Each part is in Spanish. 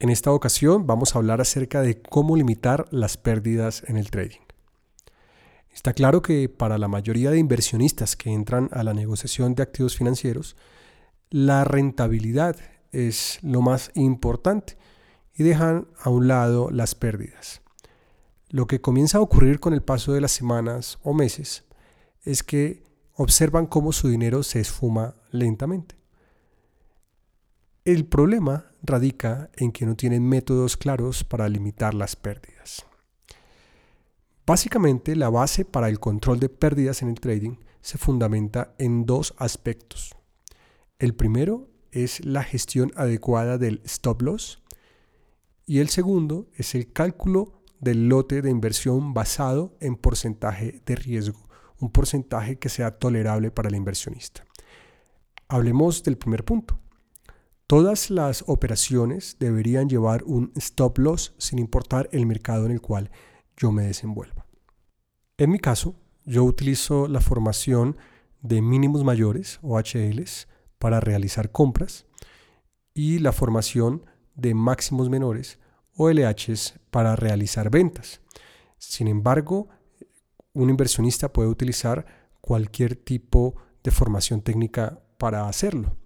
En esta ocasión vamos a hablar acerca de cómo limitar las pérdidas en el trading. Está claro que para la mayoría de inversionistas que entran a la negociación de activos financieros, la rentabilidad es lo más importante y dejan a un lado las pérdidas. Lo que comienza a ocurrir con el paso de las semanas o meses es que observan cómo su dinero se esfuma lentamente. El problema radica en que no tienen métodos claros para limitar las pérdidas. Básicamente, la base para el control de pérdidas en el trading se fundamenta en dos aspectos. El primero es la gestión adecuada del stop loss y el segundo es el cálculo del lote de inversión basado en porcentaje de riesgo, un porcentaje que sea tolerable para el inversionista. Hablemos del primer punto, Todas las operaciones deberían llevar un stop loss sin importar el mercado en el cual yo me desenvuelva. En mi caso, yo utilizo la formación de mínimos mayores o HLs para realizar compras y la formación de máximos menores o LHs para realizar ventas. Sin embargo, un inversionista puede utilizar cualquier tipo de formación técnica para hacerlo.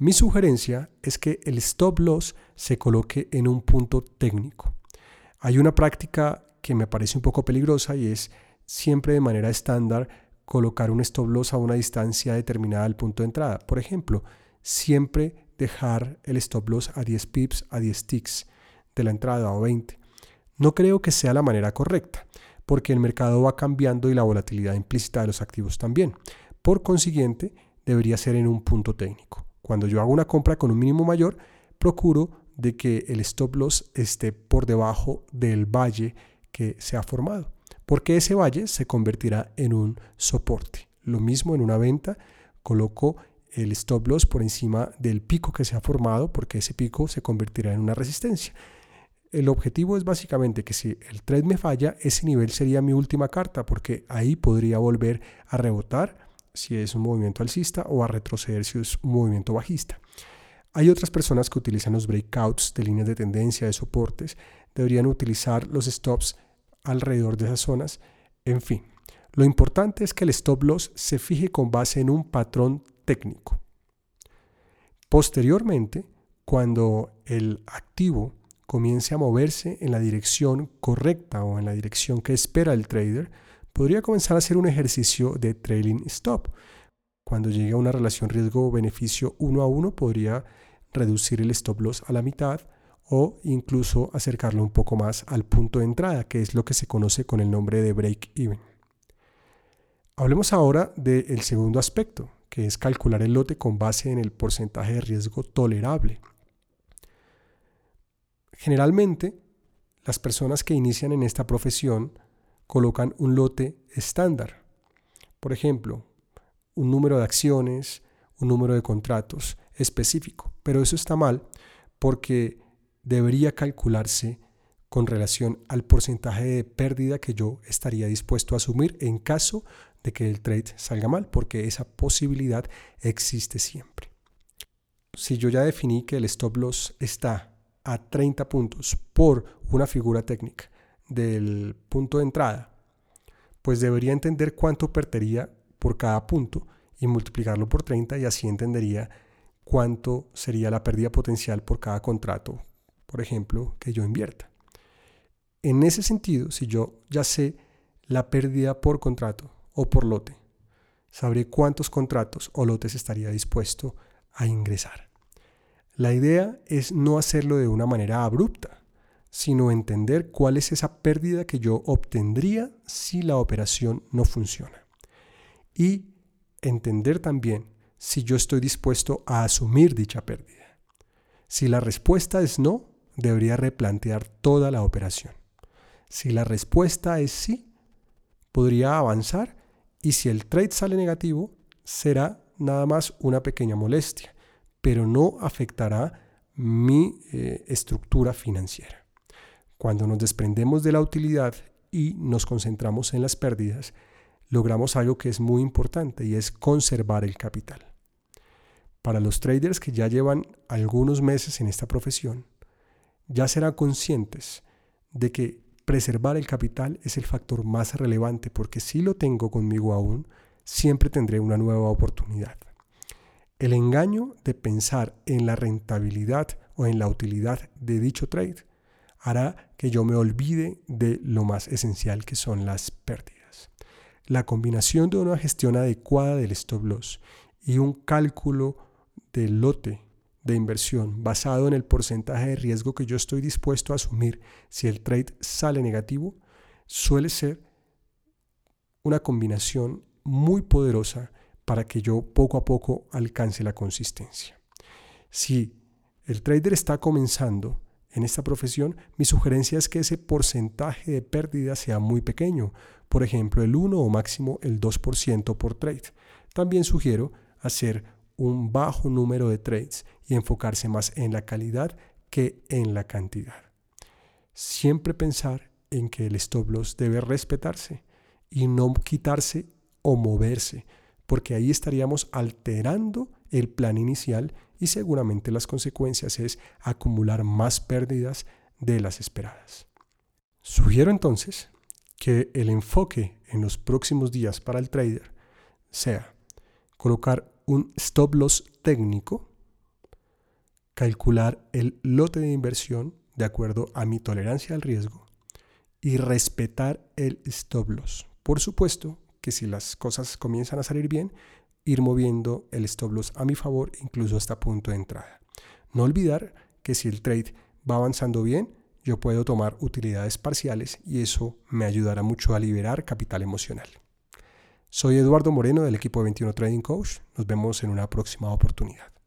Mi sugerencia es que el stop loss se coloque en un punto técnico. Hay una práctica que me parece un poco peligrosa y es siempre de manera estándar colocar un stop loss a una distancia determinada del punto de entrada. Por ejemplo, siempre dejar el stop loss a 10 pips, a 10 ticks de la entrada o 20. No creo que sea la manera correcta, porque el mercado va cambiando y la volatilidad implícita de los activos también. Por consiguiente, debería ser en un punto técnico. Cuando yo hago una compra con un mínimo mayor, procuro de que el stop loss esté por debajo del valle que se ha formado, porque ese valle se convertirá en un soporte. Lo mismo en una venta, coloco el stop loss por encima del pico que se ha formado, porque ese pico se convertirá en una resistencia. El objetivo es básicamente que si el trade me falla, ese nivel sería mi última carta, porque ahí podría volver a rebotar si es un movimiento alcista o a retroceder si es un movimiento bajista. Hay otras personas que utilizan los breakouts de líneas de tendencia, de soportes, deberían utilizar los stops alrededor de esas zonas. En fin, lo importante es que el stop loss se fije con base en un patrón técnico. Posteriormente, cuando el activo comience a moverse en la dirección correcta o en la dirección que espera el trader, podría comenzar a hacer un ejercicio de trailing stop. Cuando llegue a una relación riesgo-beneficio uno a uno, podría reducir el stop loss a la mitad o incluso acercarlo un poco más al punto de entrada, que es lo que se conoce con el nombre de break even. Hablemos ahora del segundo aspecto, que es calcular el lote con base en el porcentaje de riesgo tolerable. Generalmente, las personas que inician en esta profesión colocan un lote estándar. Por ejemplo, un número de acciones, un número de contratos específico. Pero eso está mal porque debería calcularse con relación al porcentaje de pérdida que yo estaría dispuesto a asumir en caso de que el trade salga mal, porque esa posibilidad existe siempre. Si yo ya definí que el stop loss está a 30 puntos por una figura técnica del punto de entrada, pues debería entender cuánto perdería por cada punto y multiplicarlo por 30 y así entendería cuánto sería la pérdida potencial por cada contrato, por ejemplo, que yo invierta. En ese sentido, si yo ya sé la pérdida por contrato o por lote, sabré cuántos contratos o lotes estaría dispuesto a ingresar. La idea es no hacerlo de una manera abrupta, sino entender cuál es esa pérdida que yo obtendría si la operación no funciona. Y entender también si yo estoy dispuesto a asumir dicha pérdida. Si la respuesta es no, debería replantear toda la operación. Si la respuesta es sí, podría avanzar y si el trade sale negativo, será nada más una pequeña molestia, pero no afectará mi eh, estructura financiera. Cuando nos desprendemos de la utilidad y nos concentramos en las pérdidas, logramos algo que es muy importante y es conservar el capital. Para los traders que ya llevan algunos meses en esta profesión, ya serán conscientes de que preservar el capital es el factor más relevante porque si lo tengo conmigo aún, siempre tendré una nueva oportunidad. El engaño de pensar en la rentabilidad o en la utilidad de dicho trade hará que yo me olvide de lo más esencial que son las pérdidas. La combinación de una gestión adecuada del stop loss y un cálculo de lote de inversión basado en el porcentaje de riesgo que yo estoy dispuesto a asumir si el trade sale negativo suele ser una combinación muy poderosa para que yo poco a poco alcance la consistencia. Si el trader está comenzando en esta profesión, mi sugerencia es que ese porcentaje de pérdida sea muy pequeño, por ejemplo el 1 o máximo el 2% por trade. También sugiero hacer un bajo número de trades y enfocarse más en la calidad que en la cantidad. Siempre pensar en que el stop loss debe respetarse y no quitarse o moverse, porque ahí estaríamos alterando el plan inicial y seguramente las consecuencias es acumular más pérdidas de las esperadas. Sugiero entonces que el enfoque en los próximos días para el trader sea colocar un stop loss técnico, calcular el lote de inversión de acuerdo a mi tolerancia al riesgo y respetar el stop loss. Por supuesto que si las cosas comienzan a salir bien, ir moviendo el stop loss a mi favor incluso hasta punto de entrada. No olvidar que si el trade va avanzando bien, yo puedo tomar utilidades parciales y eso me ayudará mucho a liberar capital emocional. Soy Eduardo Moreno del equipo de 21 Trading Coach. Nos vemos en una próxima oportunidad.